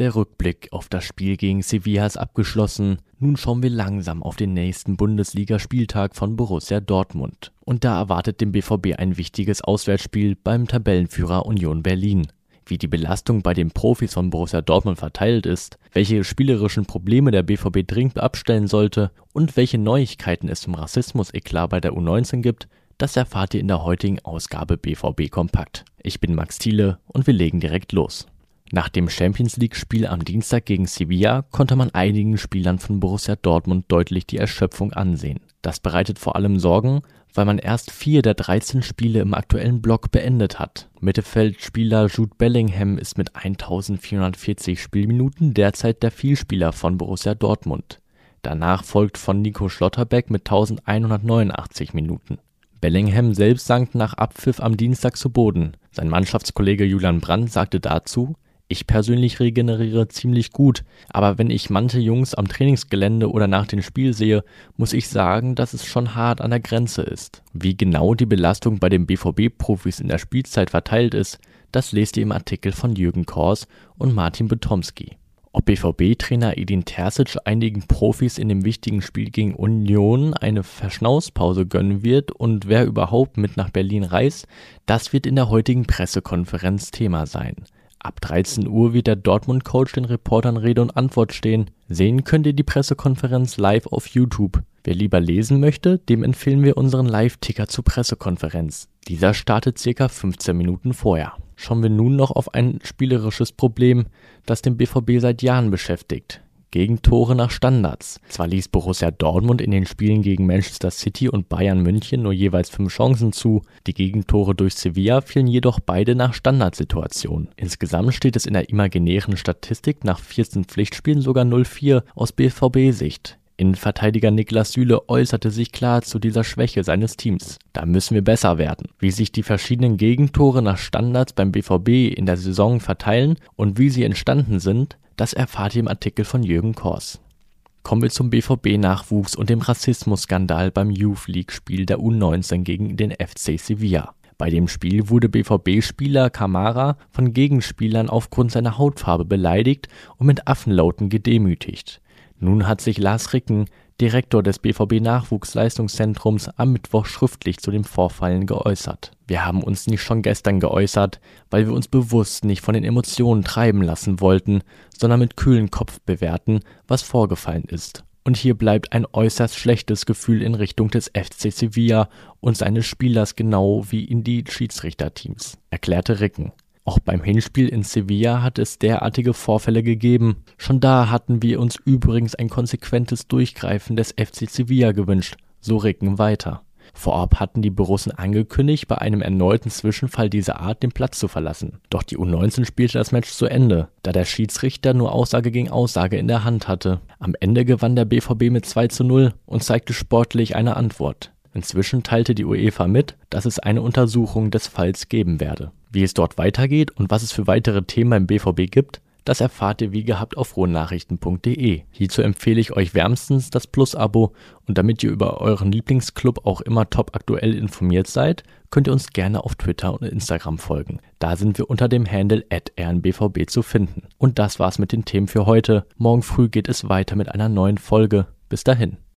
Der Rückblick auf das Spiel gegen Sevilla ist abgeschlossen. Nun schauen wir langsam auf den nächsten Bundesligaspieltag von Borussia Dortmund. Und da erwartet dem BVB ein wichtiges Auswärtsspiel beim Tabellenführer Union Berlin. Wie die Belastung bei den Profis von Borussia Dortmund verteilt ist, welche spielerischen Probleme der BVB dringend abstellen sollte und welche Neuigkeiten es zum Rassismus-Eklat bei der U19 gibt, das erfahrt ihr in der heutigen Ausgabe BVB Kompakt. Ich bin Max Thiele und wir legen direkt los. Nach dem Champions League-Spiel am Dienstag gegen Sevilla konnte man einigen Spielern von Borussia Dortmund deutlich die Erschöpfung ansehen. Das bereitet vor allem Sorgen, weil man erst vier der 13 Spiele im aktuellen Block beendet hat. Mittelfeldspieler Jude Bellingham ist mit 1440 Spielminuten derzeit der Vielspieler von Borussia Dortmund. Danach folgt von Nico Schlotterbeck mit 1189 Minuten. Bellingham selbst sank nach Abpfiff am Dienstag zu Boden. Sein Mannschaftskollege Julian Brandt sagte dazu ich persönlich regeneriere ziemlich gut, aber wenn ich manche Jungs am Trainingsgelände oder nach dem Spiel sehe, muss ich sagen, dass es schon hart an der Grenze ist. Wie genau die Belastung bei den BVB-Profis in der Spielzeit verteilt ist, das lest ihr im Artikel von Jürgen Kors und Martin Betomski. Ob BVB-Trainer Edin Terzic einigen Profis in dem wichtigen Spiel gegen Union eine Verschnaufspause gönnen wird und wer überhaupt mit nach Berlin reist, das wird in der heutigen Pressekonferenz Thema sein. Ab 13 Uhr wird der Dortmund-Coach den Reportern Rede und Antwort stehen. Sehen könnt ihr die Pressekonferenz live auf YouTube. Wer lieber lesen möchte, dem empfehlen wir unseren Live-Ticker zur Pressekonferenz. Dieser startet circa 15 Minuten vorher. Schauen wir nun noch auf ein spielerisches Problem, das den BVB seit Jahren beschäftigt. Gegentore nach Standards. Zwar ließ Borussia Dortmund in den Spielen gegen Manchester City und Bayern München nur jeweils fünf Chancen zu, die Gegentore durch Sevilla fielen jedoch beide nach Standardsituationen. Insgesamt steht es in der imaginären Statistik nach 14 Pflichtspielen sogar 0-4 aus BVB-Sicht. Innenverteidiger Niklas Süle äußerte sich klar zu dieser Schwäche seines Teams. Da müssen wir besser werden. Wie sich die verschiedenen Gegentore nach Standards beim BVB in der Saison verteilen und wie sie entstanden sind, das erfahrt ihr im Artikel von Jürgen Kors. Kommen wir zum BVB-Nachwuchs und dem Rassismusskandal beim Youth League-Spiel der U19 gegen den FC Sevilla. Bei dem Spiel wurde BVB-Spieler Kamara von Gegenspielern aufgrund seiner Hautfarbe beleidigt und mit Affenlauten gedemütigt. Nun hat sich Lars Ricken, Direktor des BVB-Nachwuchsleistungszentrums, am Mittwoch schriftlich zu den Vorfallen geäußert. Wir haben uns nicht schon gestern geäußert, weil wir uns bewusst nicht von den Emotionen treiben lassen wollten, sondern mit kühlen Kopf bewerten, was vorgefallen ist. Und hier bleibt ein äußerst schlechtes Gefühl in Richtung des FC Sevilla und seines Spielers genau wie in die Schiedsrichterteams, erklärte Ricken. Auch beim Hinspiel in Sevilla hat es derartige Vorfälle gegeben. Schon da hatten wir uns übrigens ein konsequentes Durchgreifen des FC Sevilla gewünscht, so Ricken weiter. Vorab hatten die Borussen angekündigt, bei einem erneuten Zwischenfall dieser Art den Platz zu verlassen. Doch die U19 spielte das Match zu Ende, da der Schiedsrichter nur Aussage gegen Aussage in der Hand hatte. Am Ende gewann der BVB mit 2 zu 0 und zeigte sportlich eine Antwort. Inzwischen teilte die UEFA mit, dass es eine Untersuchung des Falls geben werde. Wie es dort weitergeht und was es für weitere Themen beim BVB gibt, das erfahrt ihr wie gehabt auf frohnachrichten.de. Hierzu empfehle ich euch wärmstens das Plus-Abo und damit ihr über euren Lieblingsclub auch immer top aktuell informiert seid, könnt ihr uns gerne auf Twitter und Instagram folgen. Da sind wir unter dem Handle rnbvb zu finden. Und das war's mit den Themen für heute. Morgen früh geht es weiter mit einer neuen Folge. Bis dahin.